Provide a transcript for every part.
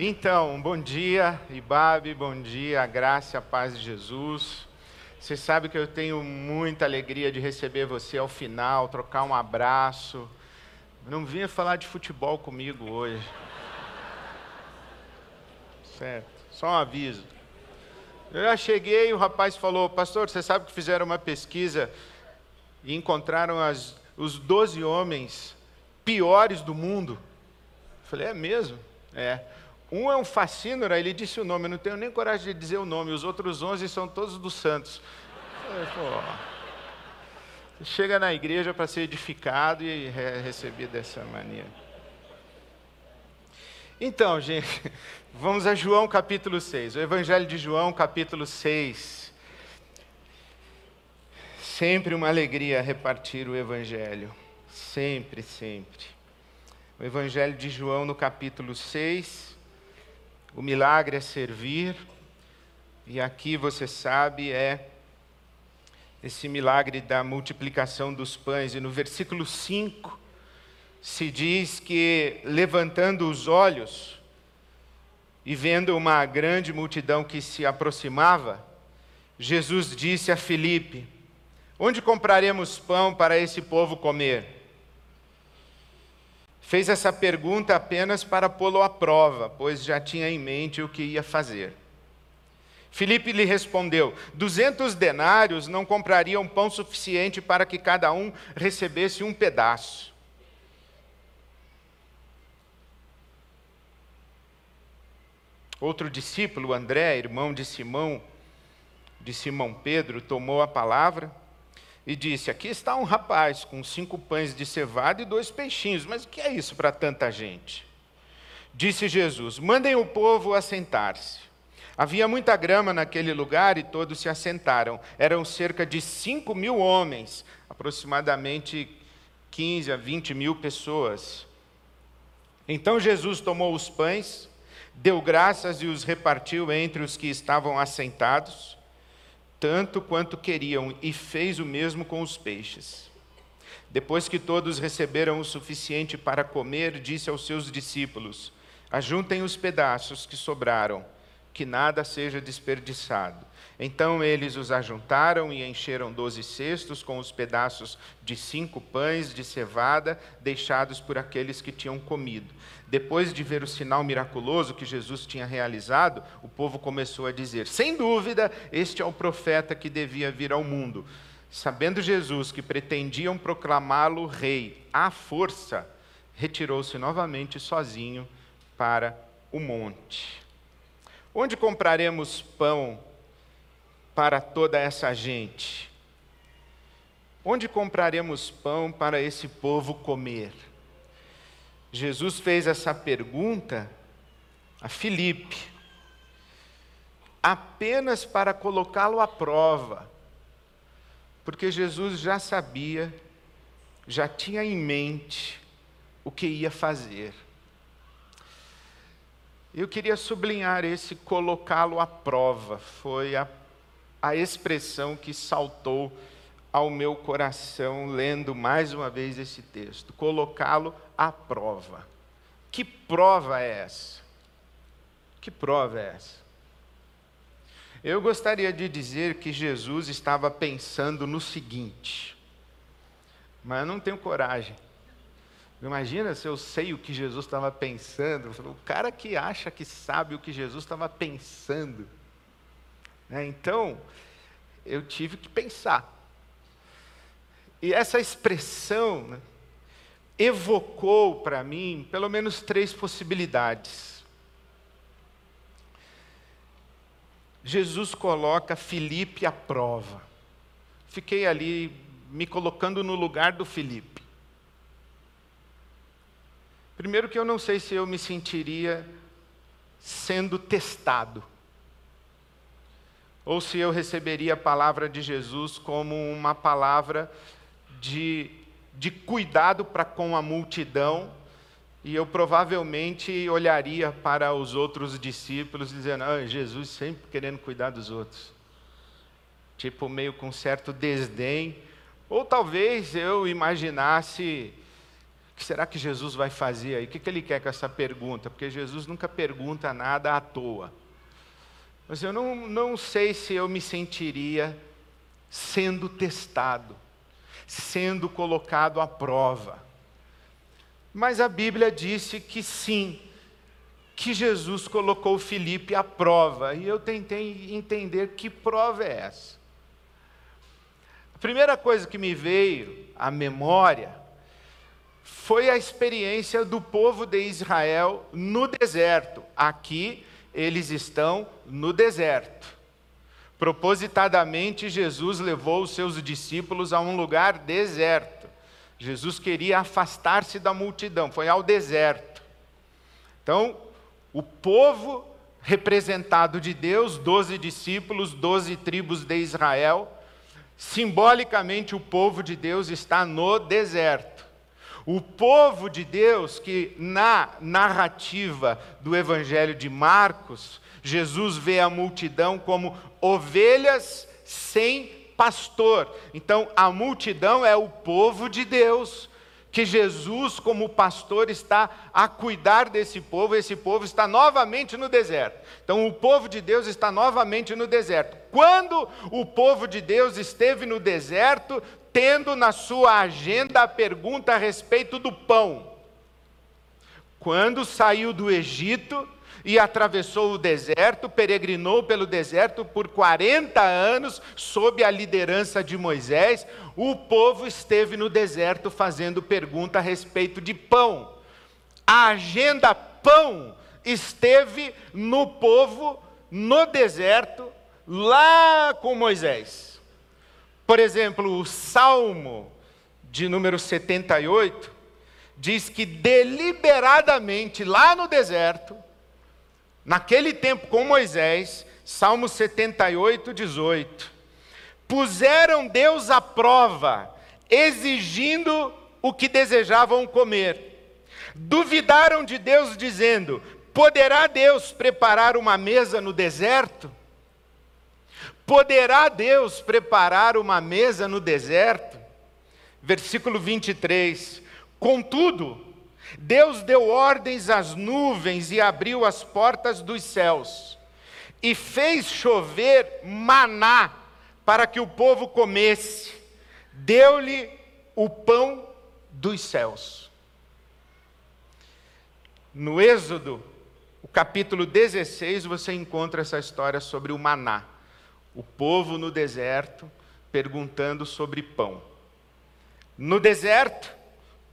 Então, bom dia, Ibabe, bom dia, a graça a paz de Jesus. Você sabe que eu tenho muita alegria de receber você ao final, trocar um abraço. Não vinha falar de futebol comigo hoje. Certo, só um aviso. Eu já cheguei e o rapaz falou: Pastor, você sabe que fizeram uma pesquisa e encontraram as, os 12 homens piores do mundo? Eu falei: É mesmo? É. Um é um facínora, ele disse o nome, eu não tenho nem coragem de dizer o nome, os outros 11 são todos dos santos. Pô, chega na igreja para ser edificado e re receber dessa maneira. Então, gente, vamos a João capítulo 6, o Evangelho de João capítulo 6. Sempre uma alegria repartir o Evangelho, sempre, sempre. O Evangelho de João no capítulo 6 o milagre é servir, e aqui você sabe é esse milagre da multiplicação dos pães. E no versículo 5 se diz que, levantando os olhos e vendo uma grande multidão que se aproximava, Jesus disse a Filipe: Onde compraremos pão para esse povo comer? Fez essa pergunta apenas para pô-lo à prova, pois já tinha em mente o que ia fazer. Filipe lhe respondeu: Duzentos denários não comprariam pão suficiente para que cada um recebesse um pedaço. Outro discípulo, André, irmão de Simão, de Simão Pedro, tomou a palavra e disse: Aqui está um rapaz com cinco pães de cevada e dois peixinhos, mas o que é isso para tanta gente? Disse Jesus: Mandem o povo assentar-se. Havia muita grama naquele lugar e todos se assentaram. Eram cerca de cinco mil homens, aproximadamente 15 a 20 mil pessoas. Então Jesus tomou os pães, deu graças e os repartiu entre os que estavam assentados tanto quanto queriam, e fez o mesmo com os peixes. Depois que todos receberam o suficiente para comer, disse aos seus discípulos: Ajuntem os pedaços que sobraram, que nada seja desperdiçado. Então eles os ajuntaram e encheram doze cestos com os pedaços de cinco pães de cevada deixados por aqueles que tinham comido. Depois de ver o sinal miraculoso que Jesus tinha realizado, o povo começou a dizer: sem dúvida, este é o profeta que devia vir ao mundo. Sabendo Jesus que pretendiam proclamá-lo rei à força, retirou-se novamente sozinho para o monte. Onde compraremos pão para toda essa gente? Onde compraremos pão para esse povo comer? Jesus fez essa pergunta a Filipe, apenas para colocá-lo à prova, porque Jesus já sabia, já tinha em mente o que ia fazer. Eu queria sublinhar esse colocá-lo à prova, foi a a expressão que saltou ao meu coração lendo mais uma vez esse texto, colocá-lo à prova. Que prova é essa? Que prova é essa? Eu gostaria de dizer que Jesus estava pensando no seguinte, mas eu não tenho coragem. Imagina se eu sei o que Jesus estava pensando. O cara que acha que sabe o que Jesus estava pensando. Né? Então, eu tive que pensar. E essa expressão né, evocou para mim pelo menos três possibilidades. Jesus coloca Felipe à prova. Fiquei ali me colocando no lugar do Felipe. Primeiro que eu não sei se eu me sentiria sendo testado ou se eu receberia a palavra de Jesus como uma palavra de, de cuidado para com a multidão, e eu provavelmente olharia para os outros discípulos dizendo: ah, Jesus sempre querendo cuidar dos outros. Tipo, meio com certo desdém. Ou talvez eu imaginasse que será que Jesus vai fazer aí? O que, que ele quer com essa pergunta? Porque Jesus nunca pergunta nada à toa. Mas eu não, não sei se eu me sentiria sendo testado, sendo colocado à prova. Mas a Bíblia disse que sim, que Jesus colocou Felipe à prova. E eu tentei entender que prova é essa. A primeira coisa que me veio à memória foi a experiência do povo de Israel no deserto. Aqui eles estão no deserto. Propositadamente, Jesus levou os seus discípulos a um lugar deserto. Jesus queria afastar-se da multidão, foi ao deserto. Então, o povo representado de Deus, doze discípulos, doze tribos de Israel, simbolicamente o povo de Deus está no deserto. O povo de Deus, que na narrativa do Evangelho de Marcos, Jesus vê a multidão como ovelhas sem pastor. Então, a multidão é o povo de Deus, que Jesus, como pastor, está a cuidar desse povo, esse povo está novamente no deserto. Então, o povo de Deus está novamente no deserto. Quando o povo de Deus esteve no deserto, tendo na sua agenda a pergunta a respeito do pão. Quando saiu do Egito e atravessou o deserto, peregrinou pelo deserto por 40 anos, sob a liderança de Moisés, o povo esteve no deserto fazendo pergunta a respeito de pão. A agenda pão esteve no povo no deserto, lá com Moisés. Por exemplo, o Salmo de número 78 diz que deliberadamente lá no deserto, naquele tempo com Moisés, Salmo 78, 18, puseram Deus à prova, exigindo o que desejavam comer. Duvidaram de Deus, dizendo: Poderá Deus preparar uma mesa no deserto? Poderá Deus preparar uma mesa no deserto? Versículo 23. Contudo, Deus deu ordens às nuvens e abriu as portas dos céus, e fez chover maná para que o povo comesse, deu-lhe o pão dos céus. No Êxodo, o capítulo 16, você encontra essa história sobre o maná o povo no deserto perguntando sobre pão. No deserto,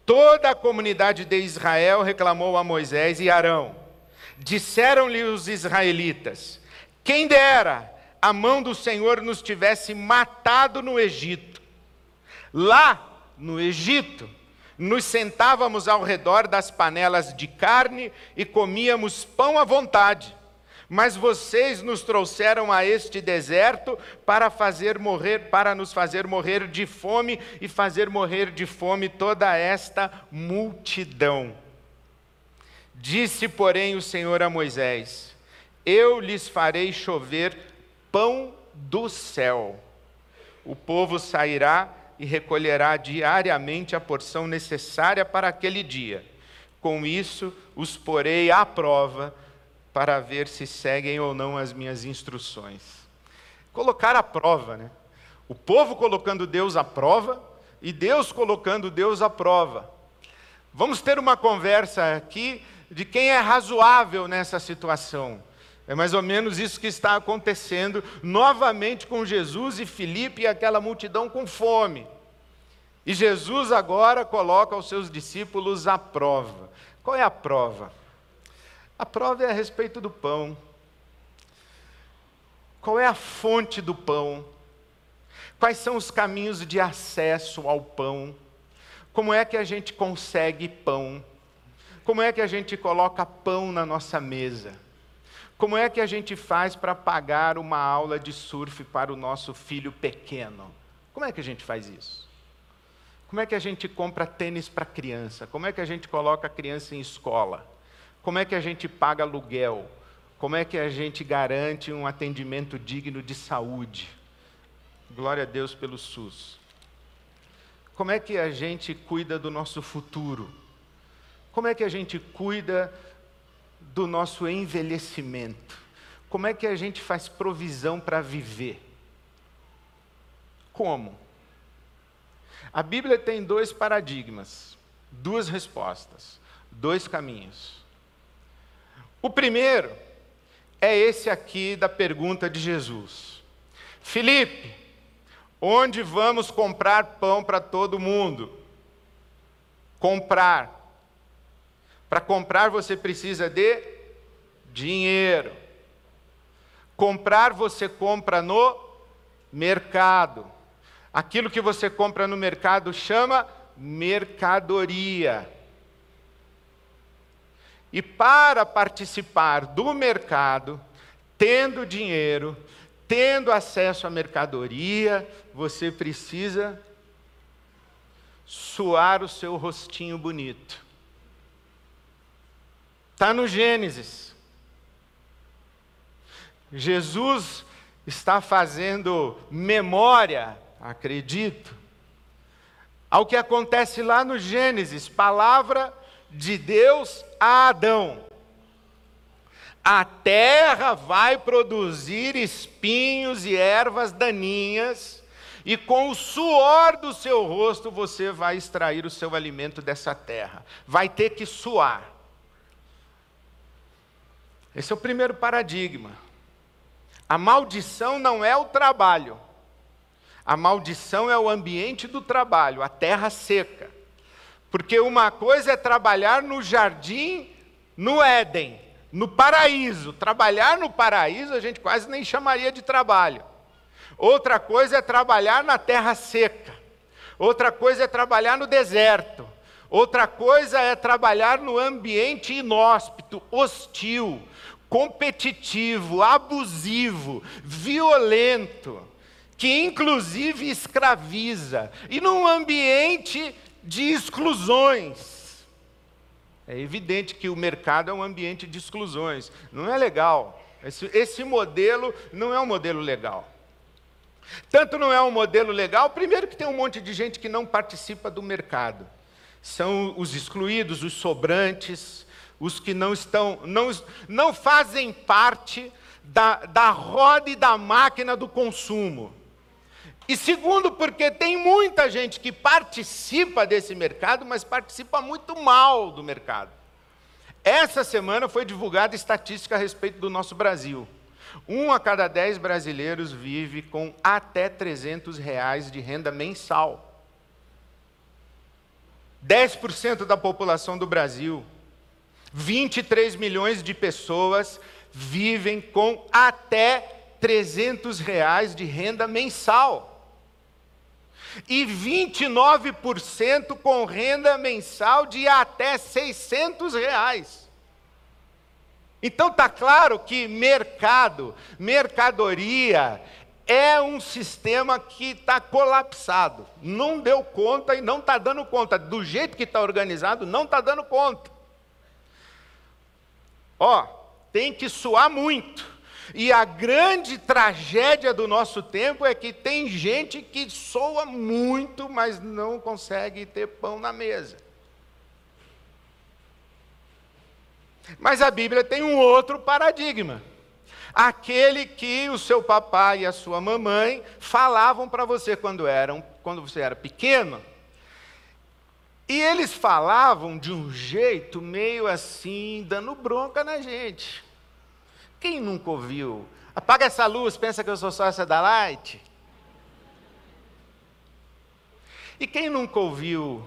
toda a comunidade de Israel reclamou a Moisés e Arão. Disseram-lhe os israelitas: Quem dera a mão do Senhor nos tivesse matado no Egito. Lá, no Egito, nos sentávamos ao redor das panelas de carne e comíamos pão à vontade mas vocês nos trouxeram a este deserto para fazer morrer, para nos fazer morrer de fome e fazer morrer de fome toda esta multidão. Disse, porém, o Senhor a Moisés: Eu lhes farei chover pão do céu. O povo sairá e recolherá diariamente a porção necessária para aquele dia. Com isso, os porei à prova para ver se seguem ou não as minhas instruções. Colocar à prova, né? O povo colocando Deus à prova e Deus colocando Deus à prova. Vamos ter uma conversa aqui de quem é razoável nessa situação. É mais ou menos isso que está acontecendo novamente com Jesus e Filipe e aquela multidão com fome. E Jesus agora coloca os seus discípulos à prova. Qual é a prova? A prova é a respeito do pão. Qual é a fonte do pão? Quais são os caminhos de acesso ao pão? Como é que a gente consegue pão? Como é que a gente coloca pão na nossa mesa? Como é que a gente faz para pagar uma aula de surf para o nosso filho pequeno? Como é que a gente faz isso? Como é que a gente compra tênis para criança? Como é que a gente coloca a criança em escola? Como é que a gente paga aluguel? Como é que a gente garante um atendimento digno de saúde? Glória a Deus pelo SUS. Como é que a gente cuida do nosso futuro? Como é que a gente cuida do nosso envelhecimento? Como é que a gente faz provisão para viver? Como? A Bíblia tem dois paradigmas, duas respostas, dois caminhos. O primeiro é esse aqui da pergunta de Jesus: Felipe, onde vamos comprar pão para todo mundo? Comprar. Para comprar você precisa de dinheiro. Comprar você compra no mercado. Aquilo que você compra no mercado chama mercadoria. E para participar do mercado, tendo dinheiro, tendo acesso à mercadoria, você precisa suar o seu rostinho bonito. Está no Gênesis. Jesus está fazendo memória, acredito, ao que acontece lá no Gênesis, palavra de Deus a Adão: a terra vai produzir espinhos e ervas daninhas, e com o suor do seu rosto você vai extrair o seu alimento dessa terra. Vai ter que suar. Esse é o primeiro paradigma. A maldição não é o trabalho. A maldição é o ambiente do trabalho, a terra seca. Porque uma coisa é trabalhar no jardim, no Éden, no paraíso. Trabalhar no paraíso a gente quase nem chamaria de trabalho. Outra coisa é trabalhar na terra seca. Outra coisa é trabalhar no deserto. Outra coisa é trabalhar no ambiente inóspito, hostil, competitivo, abusivo, violento, que inclusive escraviza. E num ambiente de exclusões. É evidente que o mercado é um ambiente de exclusões. Não é legal. Esse, esse modelo não é um modelo legal. Tanto não é um modelo legal, primeiro que tem um monte de gente que não participa do mercado. São os excluídos, os sobrantes, os que não estão, não, não fazem parte da, da roda e da máquina do consumo. E segundo, porque tem muita gente que participa desse mercado, mas participa muito mal do mercado. Essa semana foi divulgada estatística a respeito do nosso Brasil. Um a cada dez brasileiros vive com até 300 reais de renda mensal. 10% da população do Brasil, 23 milhões de pessoas vivem com até 300 reais de renda mensal e 29% com renda mensal de até 600 reais. Então está claro que mercado, mercadoria, é um sistema que está colapsado. Não deu conta e não está dando conta. Do jeito que está organizado, não está dando conta. Ó, tem que suar muito. E a grande tragédia do nosso tempo é que tem gente que soa muito, mas não consegue ter pão na mesa. Mas a Bíblia tem um outro paradigma. Aquele que o seu papai e a sua mamãe falavam para você quando, eram, quando você era pequeno. E eles falavam de um jeito meio assim, dando bronca na gente. Quem nunca ouviu? Apaga essa luz, pensa que eu sou sócia da Light? E quem nunca ouviu?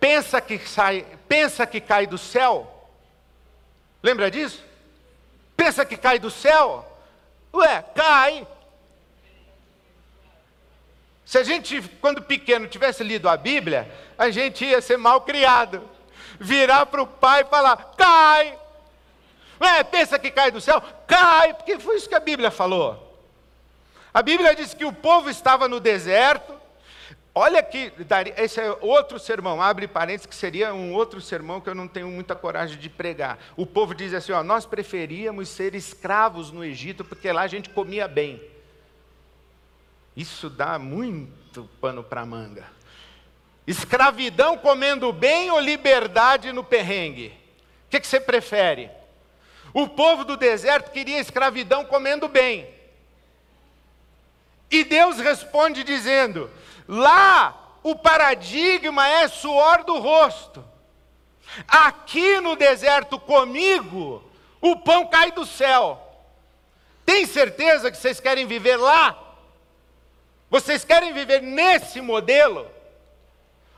Pensa que sai, pensa que cai do céu? Lembra disso? Pensa que cai do céu? Ué, cai. Se a gente, quando pequeno, tivesse lido a Bíblia, a gente ia ser mal criado. Virar para o pai e falar: cai. É, pensa que cai do céu? Cai, porque foi isso que a Bíblia falou. A Bíblia diz que o povo estava no deserto. Olha que esse é outro sermão, abre parênteses, que seria um outro sermão que eu não tenho muita coragem de pregar. O povo diz assim: ó, nós preferíamos ser escravos no Egito, porque lá a gente comia bem. Isso dá muito pano para manga. Escravidão comendo bem ou liberdade no perrengue? O que, que você prefere? O povo do deserto queria escravidão comendo bem. E Deus responde dizendo: lá o paradigma é suor do rosto. Aqui no deserto comigo, o pão cai do céu. Tem certeza que vocês querem viver lá? Vocês querem viver nesse modelo?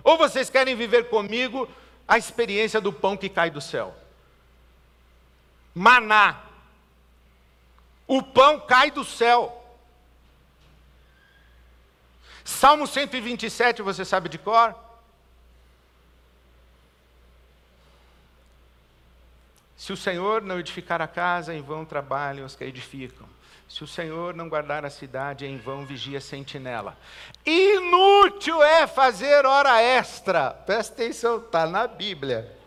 Ou vocês querem viver comigo a experiência do pão que cai do céu? Maná. O pão cai do céu. Salmo 127, você sabe de cor? Se o Senhor não edificar a casa, em vão trabalham os que a edificam. Se o Senhor não guardar a cidade, em vão vigia a sentinela. Inútil é fazer hora extra. Presta atenção, está na Bíblia.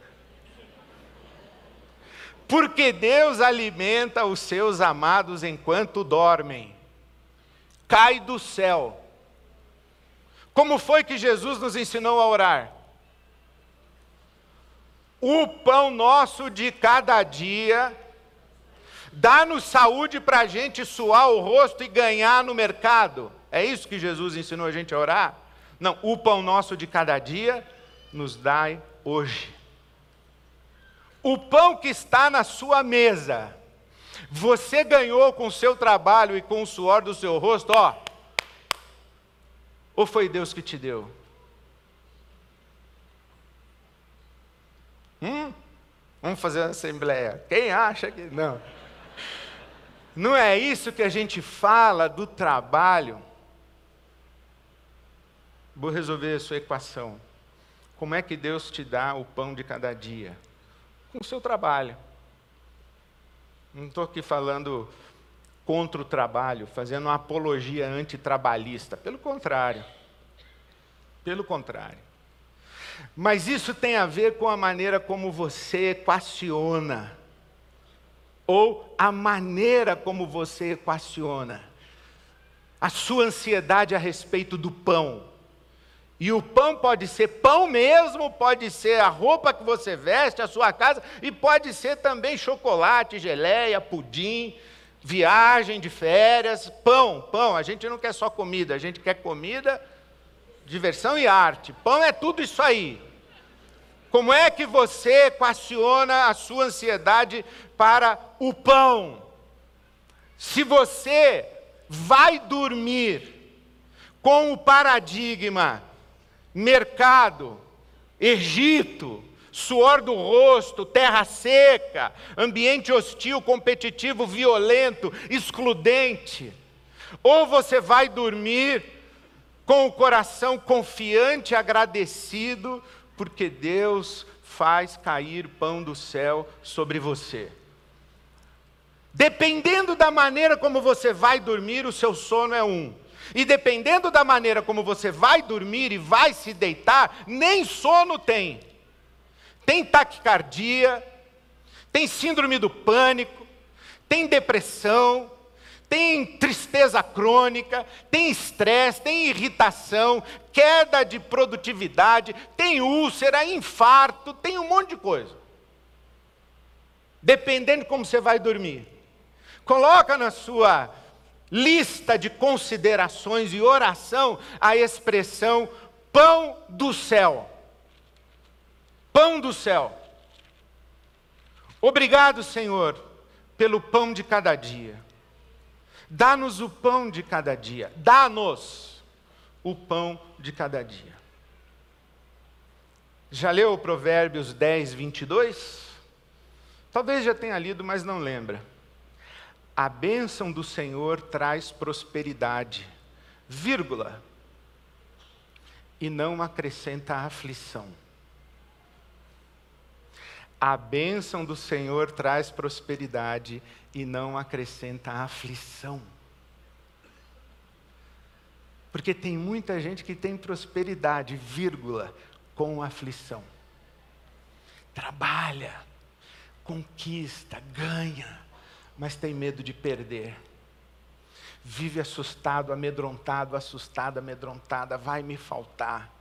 Porque Deus alimenta os seus amados enquanto dormem. Cai do céu. Como foi que Jesus nos ensinou a orar? O pão nosso de cada dia Dá-nos saúde para a gente suar o rosto e ganhar no mercado. É isso que Jesus ensinou a gente a orar? Não, o pão nosso de cada dia nos dai hoje. O pão que está na sua mesa, você ganhou com o seu trabalho e com o suor do seu rosto, ó. Ou foi Deus que te deu? Hum? Vamos fazer uma assembleia. Quem acha que. Não. Não é isso que a gente fala do trabalho? Vou resolver a sua equação. Como é que Deus te dá o pão de cada dia? Com o seu trabalho. Não estou aqui falando contra o trabalho, fazendo uma apologia antitrabalhista. Pelo contrário. Pelo contrário. Mas isso tem a ver com a maneira como você equaciona ou a maneira como você equaciona a sua ansiedade a respeito do pão. E o pão pode ser pão mesmo, pode ser a roupa que você veste, a sua casa, e pode ser também chocolate, geleia, pudim, viagem de férias, pão, pão. A gente não quer só comida, a gente quer comida, diversão e arte. Pão é tudo isso aí. Como é que você equaciona a sua ansiedade para o pão? Se você vai dormir com o paradigma mercado, Egito, suor do rosto, terra seca, ambiente hostil, competitivo, violento, excludente, ou você vai dormir com o coração confiante, agradecido, porque Deus faz cair pão do céu sobre você. Dependendo da maneira como você vai dormir, o seu sono é um. E dependendo da maneira como você vai dormir e vai se deitar, nem sono tem. Tem taquicardia, tem síndrome do pânico, tem depressão, tem tristeza crônica, tem estresse, tem irritação, queda de produtividade, tem úlcera, infarto, tem um monte de coisa. Dependendo de como você vai dormir. Coloca na sua lista de considerações e oração a expressão pão do céu. Pão do céu. Obrigado, Senhor, pelo pão de cada dia. Dá-nos o pão de cada dia. Dá-nos o pão de cada dia. Já leu Provérbios 10, 22? Talvez já tenha lido, mas não lembra. A bênção do Senhor traz prosperidade, vírgula, e não acrescenta aflição. A bênção do Senhor traz prosperidade e não acrescenta aflição. Porque tem muita gente que tem prosperidade, vírgula, com aflição. Trabalha, conquista, ganha, mas tem medo de perder. Vive assustado, amedrontado, assustado, amedrontada, vai me faltar.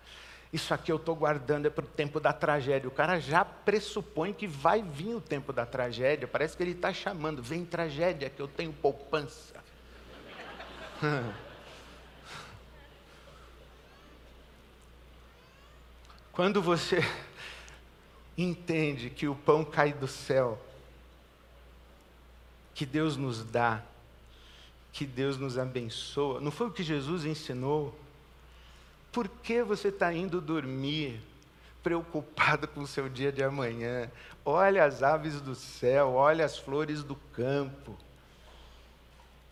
Isso aqui eu estou guardando é para o tempo da tragédia. O cara já pressupõe que vai vir o tempo da tragédia. Parece que ele está chamando, vem tragédia, que eu tenho poupança. Quando você entende que o pão cai do céu, que Deus nos dá, que Deus nos abençoa, não foi o que Jesus ensinou? Por que você está indo dormir preocupado com o seu dia de amanhã? Olha as aves do céu, olha as flores do campo.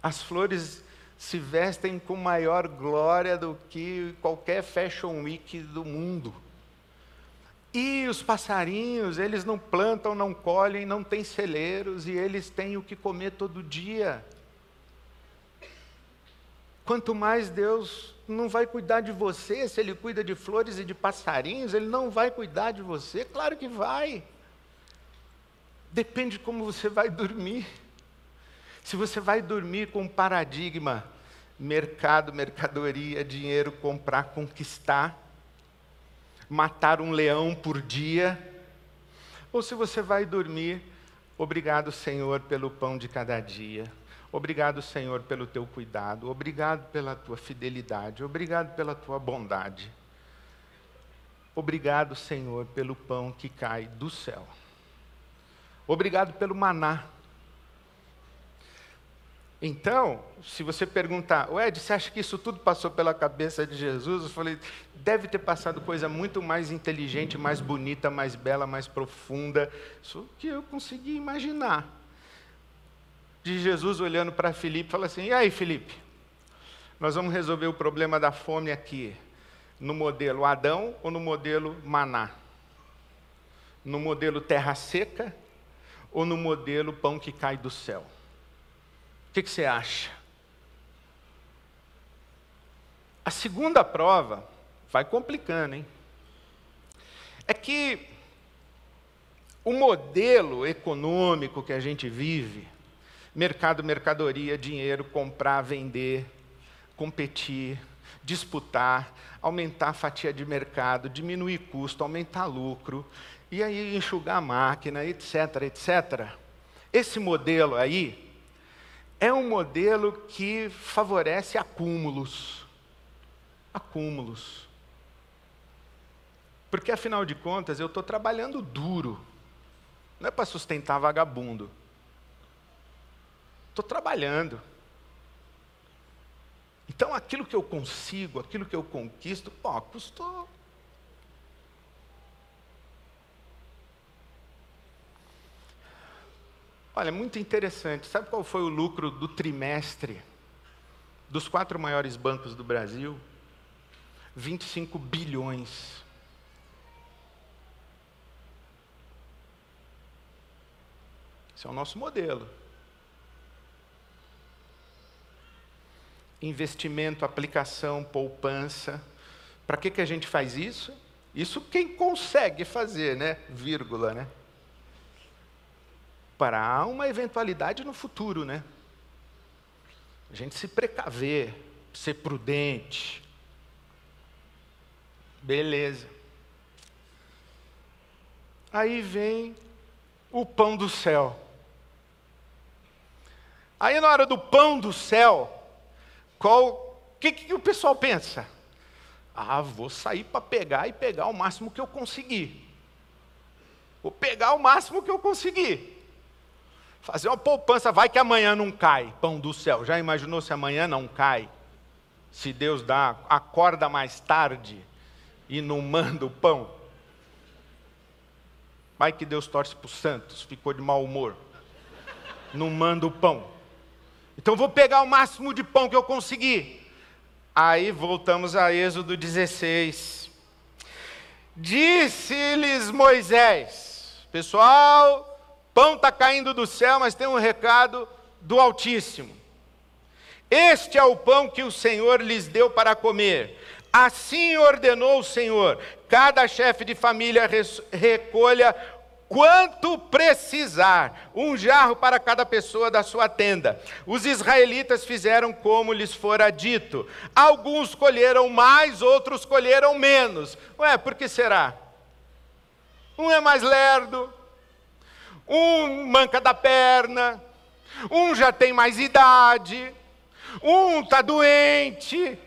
As flores se vestem com maior glória do que qualquer fashion week do mundo. E os passarinhos, eles não plantam, não colhem, não têm celeiros e eles têm o que comer todo dia. Quanto mais Deus não vai cuidar de você, se Ele cuida de flores e de passarinhos, Ele não vai cuidar de você? Claro que vai. Depende de como você vai dormir. Se você vai dormir com um paradigma mercado, mercadoria, dinheiro, comprar, conquistar, matar um leão por dia, ou se você vai dormir, obrigado, Senhor, pelo pão de cada dia. Obrigado, Senhor, pelo teu cuidado. Obrigado pela tua fidelidade. Obrigado pela tua bondade. Obrigado, Senhor, pelo pão que cai do céu. Obrigado pelo maná então, se você perguntar, Ed, você acha que isso tudo passou pela cabeça de Jesus? Eu falei, deve ter passado coisa muito mais inteligente, mais bonita, mais bela, mais profunda. Isso que eu consegui imaginar. De Jesus olhando para Filipe, fala assim: e aí, Filipe? Nós vamos resolver o problema da fome aqui, no modelo Adão ou no modelo Maná? No modelo terra seca ou no modelo pão que cai do céu? O que, que você acha? A segunda prova vai complicando, hein? É que o modelo econômico que a gente vive, mercado, mercadoria, dinheiro, comprar, vender, competir, disputar, aumentar a fatia de mercado, diminuir custo, aumentar lucro, e aí enxugar a máquina, etc, etc. Esse modelo aí é um modelo que favorece acúmulos. Acúmulos. Porque, afinal de contas, eu estou trabalhando duro. Não é para sustentar vagabundo. Estou trabalhando. Então, aquilo que eu consigo, aquilo que eu conquisto, pô, custou Olha, muito interessante. Sabe qual foi o lucro do trimestre dos quatro maiores bancos do Brasil? 25 bilhões. Esse é o nosso modelo. Investimento, aplicação, poupança. Para que, que a gente faz isso? Isso quem consegue fazer, né? Vírgula, né? Para uma eventualidade no futuro, né? A gente se precaver, ser prudente. Beleza. Aí vem o pão do céu. Aí na hora do pão do céu, qual que, que o pessoal pensa? Ah, vou sair para pegar e pegar o máximo que eu conseguir. Vou pegar o máximo que eu conseguir. Fazer uma poupança, vai que amanhã não cai, pão do céu. Já imaginou se amanhã não cai? Se Deus dá, acorda mais tarde e não manda o pão? Vai que Deus torce para os santos, ficou de mau humor. Não manda o pão. Então vou pegar o máximo de pão que eu conseguir. Aí voltamos a Êxodo 16. Disse-lhes Moisés, pessoal, Pão está caindo do céu, mas tem um recado do Altíssimo. Este é o pão que o Senhor lhes deu para comer. Assim ordenou o Senhor: cada chefe de família recolha quanto precisar, um jarro para cada pessoa da sua tenda. Os israelitas fizeram como lhes fora dito. Alguns colheram mais, outros colheram menos. Ué, por que será? Um é mais lerdo, um manca da perna, um já tem mais idade, um está doente.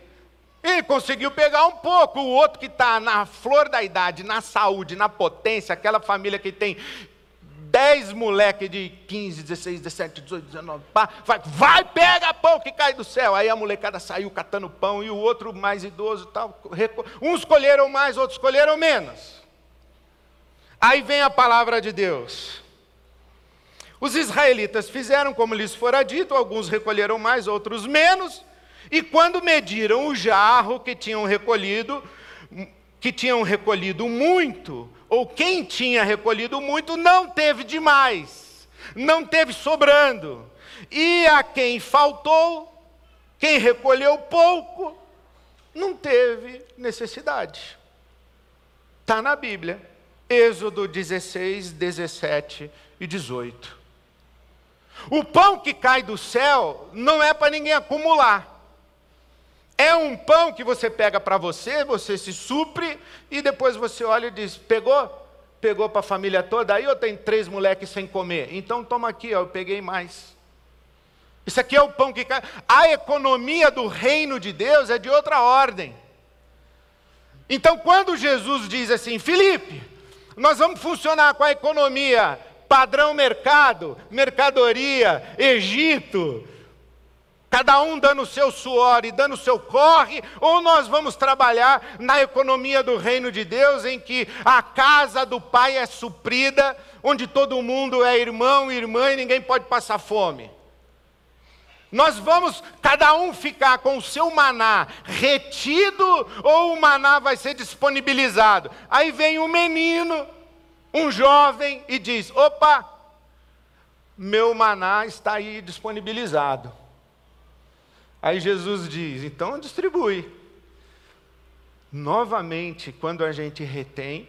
Ele conseguiu pegar um pouco, o outro que está na flor da idade, na saúde, na potência, aquela família que tem 10 moleques de 15, 16, 17, 18, 19, pá, vai, vai, pega pão que cai do céu. Aí a molecada saiu catando pão e o outro mais idoso tal. Uns colheram mais, outros colheram menos. Aí vem a palavra de Deus. Os israelitas fizeram como lhes fora dito, alguns recolheram mais, outros menos. E quando mediram o jarro que tinham recolhido, que tinham recolhido muito, ou quem tinha recolhido muito, não teve demais, não teve sobrando. E a quem faltou, quem recolheu pouco, não teve necessidade. Está na Bíblia, Êxodo 16, 17 e 18. O pão que cai do céu não é para ninguém acumular. É um pão que você pega para você, você se supre e depois você olha e diz: pegou? Pegou para a família toda? Aí eu tenho três moleques sem comer. Então toma aqui, ó, eu peguei mais. Isso aqui é o pão que cai. A economia do reino de Deus é de outra ordem. Então, quando Jesus diz assim, Felipe, nós vamos funcionar com a economia padrão mercado, mercadoria, Egito, cada um dando o seu suor e dando o seu corre, ou nós vamos trabalhar na economia do reino de Deus, em que a casa do Pai é suprida, onde todo mundo é irmão e irmã e ninguém pode passar fome. Nós vamos cada um ficar com o seu maná retido ou o maná vai ser disponibilizado. Aí vem um menino, um jovem e diz: opa, meu maná está aí disponibilizado. Aí Jesus diz: então distribui. Novamente, quando a gente retém,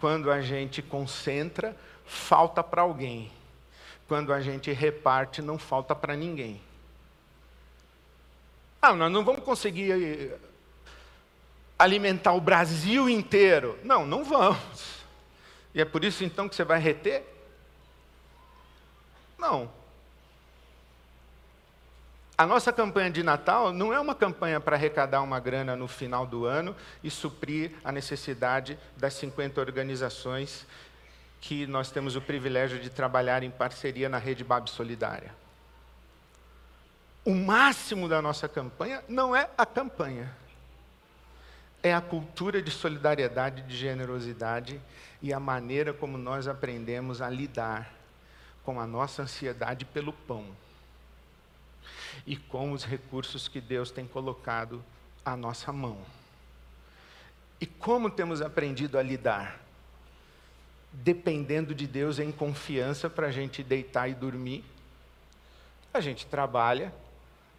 quando a gente concentra, falta para alguém. Quando a gente reparte, não falta para ninguém. Ah, nós não vamos conseguir eh, alimentar o Brasil inteiro. Não, não vamos. E é por isso então que você vai reter? Não. A nossa campanha de Natal não é uma campanha para arrecadar uma grana no final do ano e suprir a necessidade das 50 organizações que nós temos o privilégio de trabalhar em parceria na Rede Bab Solidária. O máximo da nossa campanha não é a campanha, é a cultura de solidariedade, de generosidade e a maneira como nós aprendemos a lidar com a nossa ansiedade pelo pão e com os recursos que Deus tem colocado à nossa mão. E como temos aprendido a lidar? Dependendo de Deus em confiança para a gente deitar e dormir. A gente trabalha,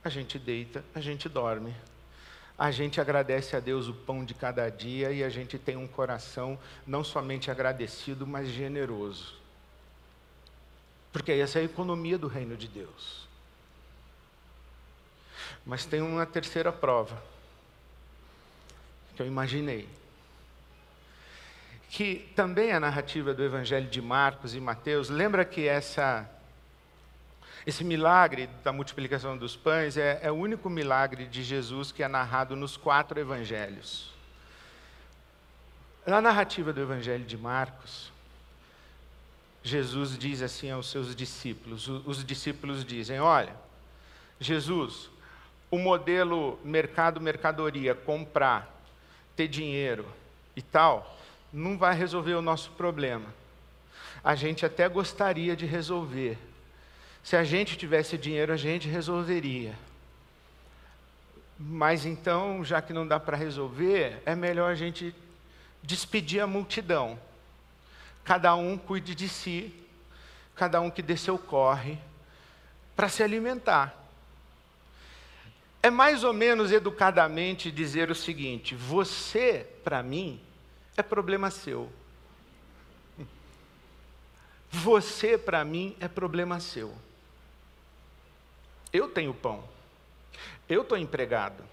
a gente deita, a gente dorme. A gente agradece a Deus o pão de cada dia e a gente tem um coração não somente agradecido, mas generoso. Porque essa é a economia do reino de Deus. Mas tem uma terceira prova, que eu imaginei. Que também é a narrativa do Evangelho de Marcos e Mateus. Lembra que essa, esse milagre da multiplicação dos pães é, é o único milagre de Jesus que é narrado nos quatro evangelhos. Na narrativa do Evangelho de Marcos, Jesus diz assim aos seus discípulos: os discípulos dizem, olha, Jesus, o modelo mercado, mercadoria, comprar, ter dinheiro e tal, não vai resolver o nosso problema. A gente até gostaria de resolver. Se a gente tivesse dinheiro, a gente resolveria. Mas então, já que não dá para resolver, é melhor a gente despedir a multidão. Cada um cuide de si, cada um que dê seu corre para se alimentar. É mais ou menos educadamente dizer o seguinte: você, para mim, é problema seu. Você, para mim, é problema seu. Eu tenho pão. Eu estou empregado.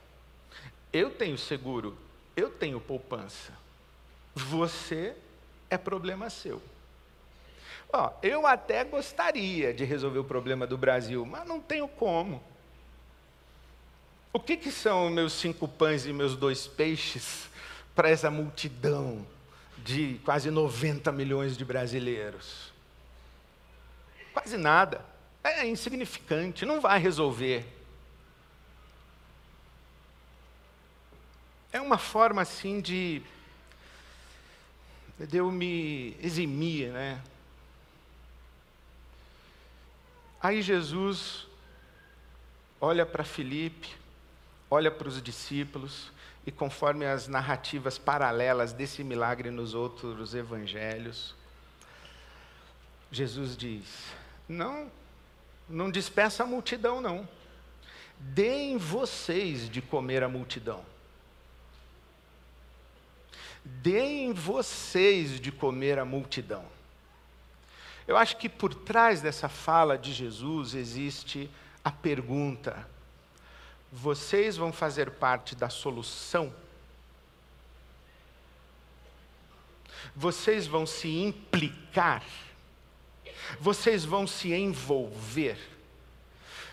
Eu tenho seguro. Eu tenho poupança. Você é problema seu. Ó, eu até gostaria de resolver o problema do Brasil, mas não tenho como. O que, que são meus cinco pães e meus dois peixes para essa multidão de quase 90 milhões de brasileiros? Quase nada. É insignificante, não vai resolver. É uma forma assim de, de eu me eximir, né? Aí Jesus olha para Filipe, olha para os discípulos, e conforme as narrativas paralelas desse milagre nos outros evangelhos, Jesus diz: Não, não despeça a multidão, não. Deem vocês de comer a multidão. Deem vocês de comer a multidão. Eu acho que por trás dessa fala de Jesus existe a pergunta: vocês vão fazer parte da solução? Vocês vão se implicar? Vocês vão se envolver?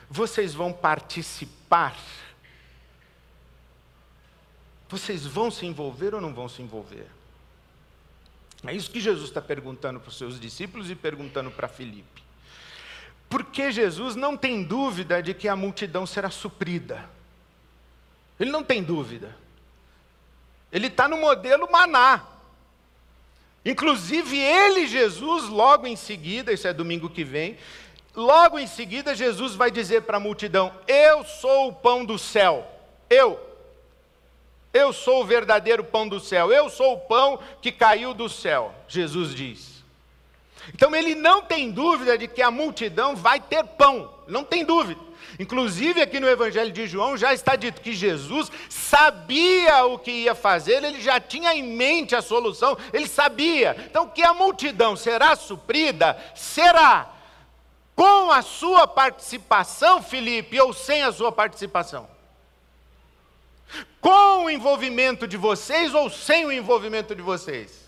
Vocês vão participar? Vocês vão se envolver ou não vão se envolver? É isso que Jesus está perguntando para os seus discípulos e perguntando para Filipe. Porque Jesus não tem dúvida de que a multidão será suprida. Ele não tem dúvida. Ele está no modelo maná. Inclusive, ele, Jesus, logo em seguida, isso é domingo que vem, logo em seguida, Jesus vai dizer para a multidão: Eu sou o pão do céu. Eu. Eu sou o verdadeiro pão do céu. Eu sou o pão que caiu do céu. Jesus diz. Então ele não tem dúvida de que a multidão vai ter pão, não tem dúvida. Inclusive aqui no Evangelho de João já está dito que Jesus sabia o que ia fazer, ele já tinha em mente a solução, ele sabia. Então que a multidão será suprida, será com a sua participação, Felipe, ou sem a sua participação. Com o envolvimento de vocês ou sem o envolvimento de vocês.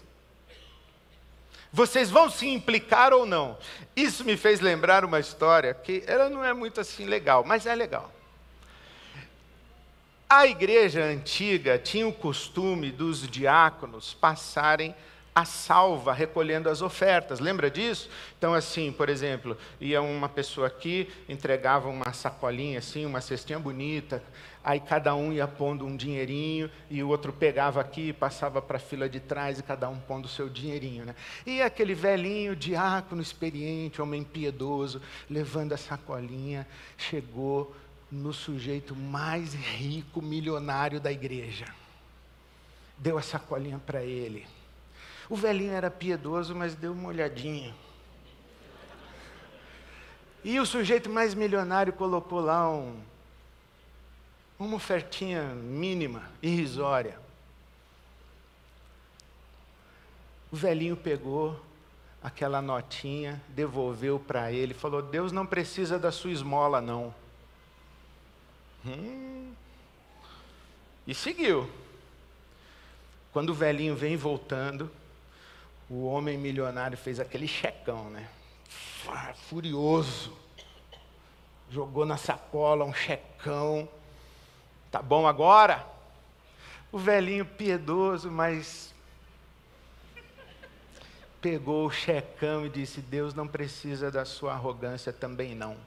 Vocês vão se implicar ou não? Isso me fez lembrar uma história que ela não é muito assim legal, mas é legal. A igreja antiga tinha o costume dos diáconos passarem a salva recolhendo as ofertas. Lembra disso? Então, assim, por exemplo, ia uma pessoa aqui, entregava uma sacolinha assim, uma cestinha bonita, aí cada um ia pondo um dinheirinho e o outro pegava aqui passava para a fila de trás e cada um pondo o seu dinheirinho, né? E aquele velhinho diácono experiente, homem piedoso, levando a sacolinha, chegou no sujeito mais rico, milionário da igreja. Deu a sacolinha para ele o velhinho era piedoso, mas deu uma olhadinha. E o sujeito mais milionário colocou lá um, uma ofertinha mínima, irrisória. O velhinho pegou aquela notinha, devolveu para ele, falou: Deus não precisa da sua esmola, não. Hum. E seguiu. Quando o velhinho vem voltando, o homem milionário fez aquele checão, né? Furioso. Jogou na sacola um checão. Tá bom agora? O velhinho piedoso, mas pegou o checão e disse: Deus não precisa da sua arrogância também não.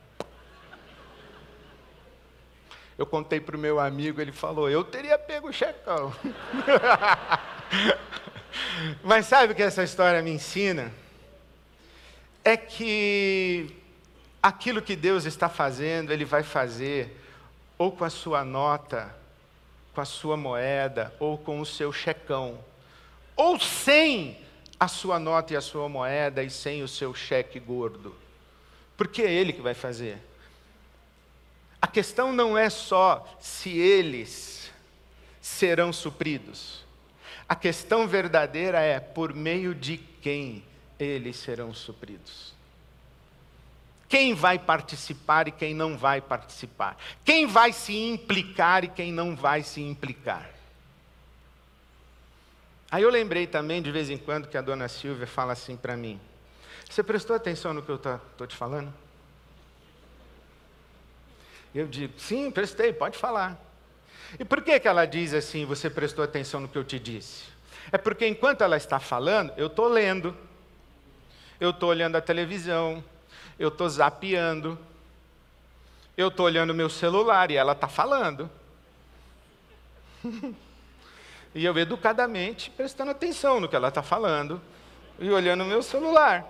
Eu contei para o meu amigo, ele falou: Eu teria pego o checão. Mas sabe o que essa história me ensina? É que aquilo que Deus está fazendo, Ele vai fazer ou com a sua nota, com a sua moeda, ou com o seu checão, ou sem a sua nota e a sua moeda e sem o seu cheque gordo. Porque é Ele que vai fazer. A questão não é só se eles serão supridos. A questão verdadeira é por meio de quem eles serão supridos. Quem vai participar e quem não vai participar? Quem vai se implicar e quem não vai se implicar? Aí eu lembrei também, de vez em quando, que a dona Silvia fala assim para mim: Você prestou atenção no que eu estou te falando? Eu digo: Sim, prestei, pode falar. E por que, que ela diz assim: Você prestou atenção no que eu te disse? É porque enquanto ela está falando, eu estou lendo, eu estou olhando a televisão, eu estou zapeando, eu estou olhando meu celular e ela está falando. E eu educadamente prestando atenção no que ela está falando e olhando meu celular.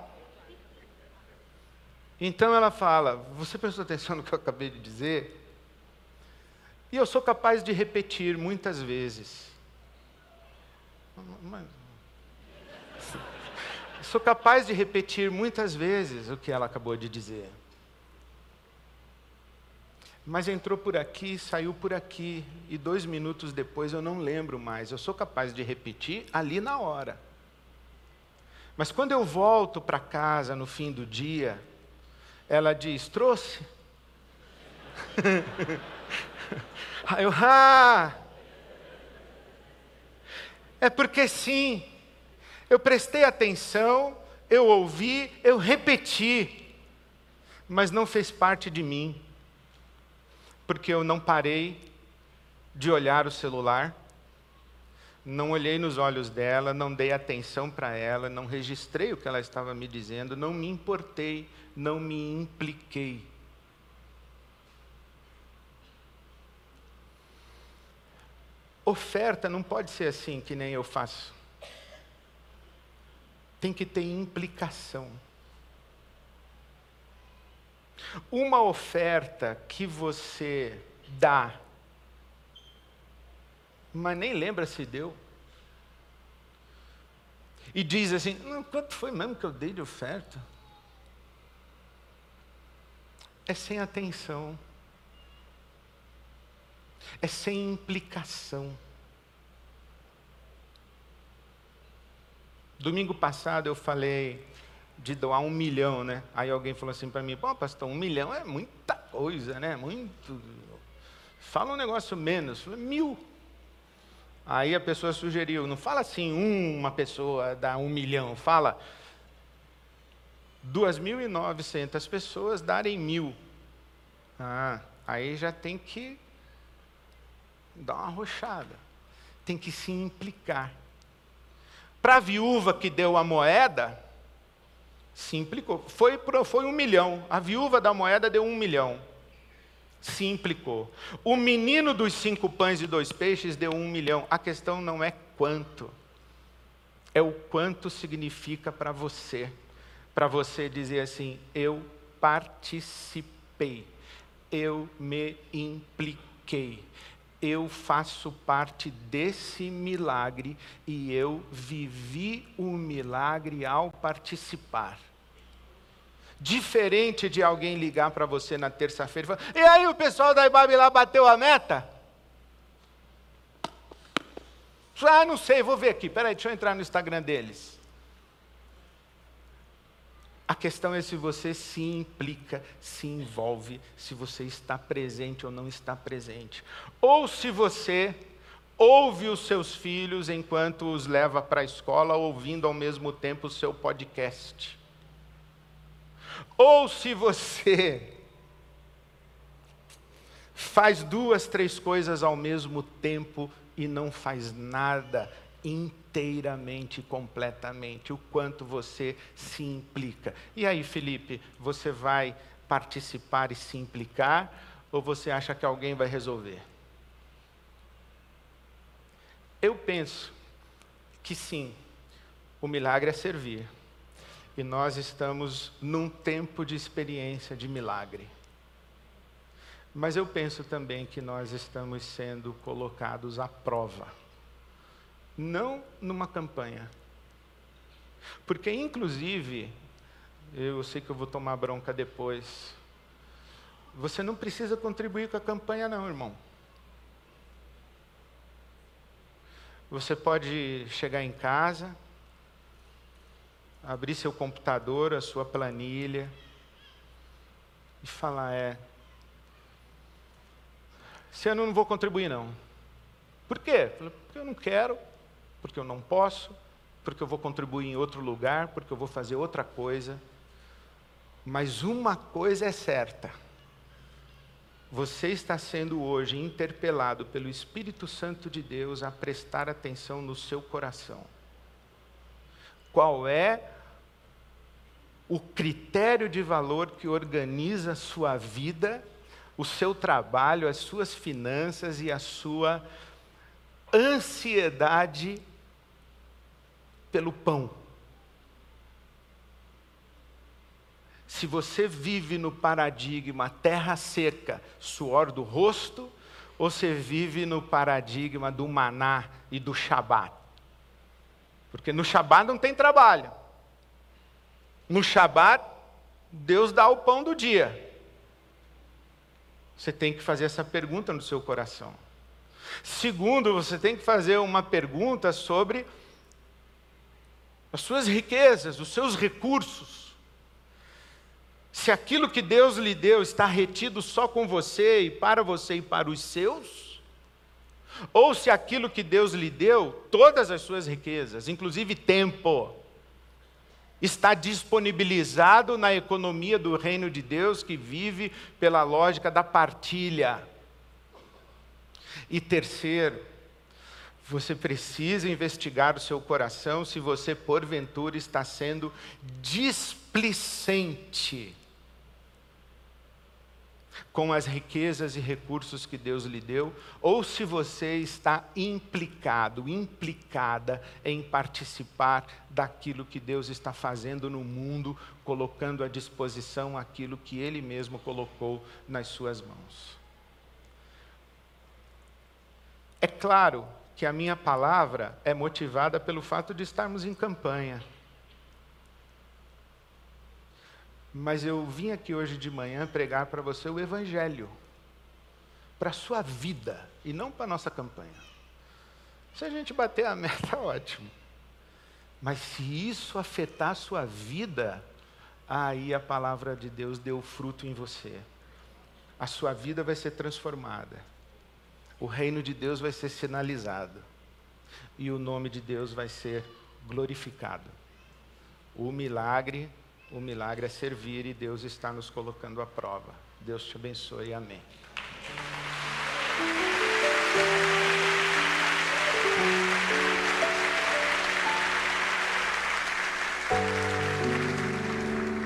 Então ela fala: Você prestou atenção no que eu acabei de dizer? E eu sou capaz de repetir muitas vezes. Mas, sou capaz de repetir muitas vezes o que ela acabou de dizer mas entrou por aqui, saiu por aqui, e dois minutos depois eu não lembro mais. Eu sou capaz de repetir ali na hora. Mas quando eu volto para casa no fim do dia, ela diz: Trouxe? Aí eu, ah! É porque sim, eu prestei atenção, eu ouvi, eu repeti, mas não fez parte de mim porque eu não parei de olhar o celular, não olhei nos olhos dela, não dei atenção para ela, não registrei o que ela estava me dizendo, não me importei, não me impliquei. Oferta não pode ser assim que nem eu faço. Tem que ter implicação. Uma oferta que você dá, mas nem lembra se deu, e diz assim: quanto foi mesmo que eu dei de oferta? É sem atenção, é sem implicação. Domingo passado eu falei de doar um milhão, né? Aí alguém falou assim para mim, pô, pastor, um milhão é muita coisa, né? Muito. Fala um negócio menos. Falei, mil. Aí a pessoa sugeriu, não fala assim, uma pessoa dá um milhão, fala 2.900 pessoas darem mil. Ah, aí já tem que dar uma rochada, tem que se implicar. Para a viúva que deu a moeda, se implicou. Foi, foi um milhão. A viúva da moeda deu um milhão. Se implicou. O menino dos cinco pães e dois peixes deu um milhão. A questão não é quanto, é o quanto significa para você. Para você dizer assim: eu participei, eu me impliquei, eu faço parte desse milagre e eu vivi o milagre ao participar. Diferente de alguém ligar para você na terça-feira e falar: E aí, o pessoal da Ibabe lá bateu a meta? Ah, não sei, vou ver aqui. Peraí, deixa eu entrar no Instagram deles. A questão é se você se implica, se envolve, se você está presente ou não está presente. Ou se você ouve os seus filhos enquanto os leva para a escola, ouvindo ao mesmo tempo o seu podcast. Ou se você faz duas, três coisas ao mesmo tempo e não faz nada inteiramente, completamente, o quanto você se implica. E aí, Felipe, você vai participar e se implicar, ou você acha que alguém vai resolver? Eu penso que sim, o milagre é servir. E nós estamos num tempo de experiência de milagre. Mas eu penso também que nós estamos sendo colocados à prova não numa campanha. Porque, inclusive, eu sei que eu vou tomar bronca depois, você não precisa contribuir com a campanha, não, irmão. Você pode chegar em casa, abrir seu computador, a sua planilha e falar: é, esse ano eu não vou contribuir, não. Por quê? Porque eu não quero, porque eu não posso, porque eu vou contribuir em outro lugar, porque eu vou fazer outra coisa. Mas uma coisa é certa: você está sendo hoje interpelado pelo Espírito Santo de Deus a prestar atenção no seu coração. Qual é o critério de valor que organiza a sua vida, o seu trabalho, as suas finanças e a sua ansiedade pelo pão? Se você vive no paradigma terra seca, suor do rosto, ou você vive no paradigma do maná e do shabat? Porque no shabat não tem trabalho. No shabat, Deus dá o pão do dia. Você tem que fazer essa pergunta no seu coração. Segundo, você tem que fazer uma pergunta sobre as suas riquezas, os seus recursos se aquilo que Deus lhe deu está retido só com você e para você e para os seus, ou se aquilo que Deus lhe deu, todas as suas riquezas, inclusive tempo, está disponibilizado na economia do reino de Deus que vive pela lógica da partilha. E terceiro, você precisa investigar o seu coração se você porventura está sendo displicente com as riquezas e recursos que Deus lhe deu, ou se você está implicado, implicada em participar daquilo que Deus está fazendo no mundo, colocando à disposição aquilo que Ele mesmo colocou nas suas mãos. É claro que a minha palavra é motivada pelo fato de estarmos em campanha. Mas eu vim aqui hoje de manhã pregar para você o Evangelho, para a sua vida, e não para a nossa campanha. Se a gente bater a meta, ótimo. Mas se isso afetar a sua vida, aí a palavra de Deus deu fruto em você. A sua vida vai ser transformada. O reino de Deus vai ser sinalizado. E o nome de Deus vai ser glorificado. O milagre o milagre é servir e Deus está nos colocando à prova. Deus te abençoe. Amém.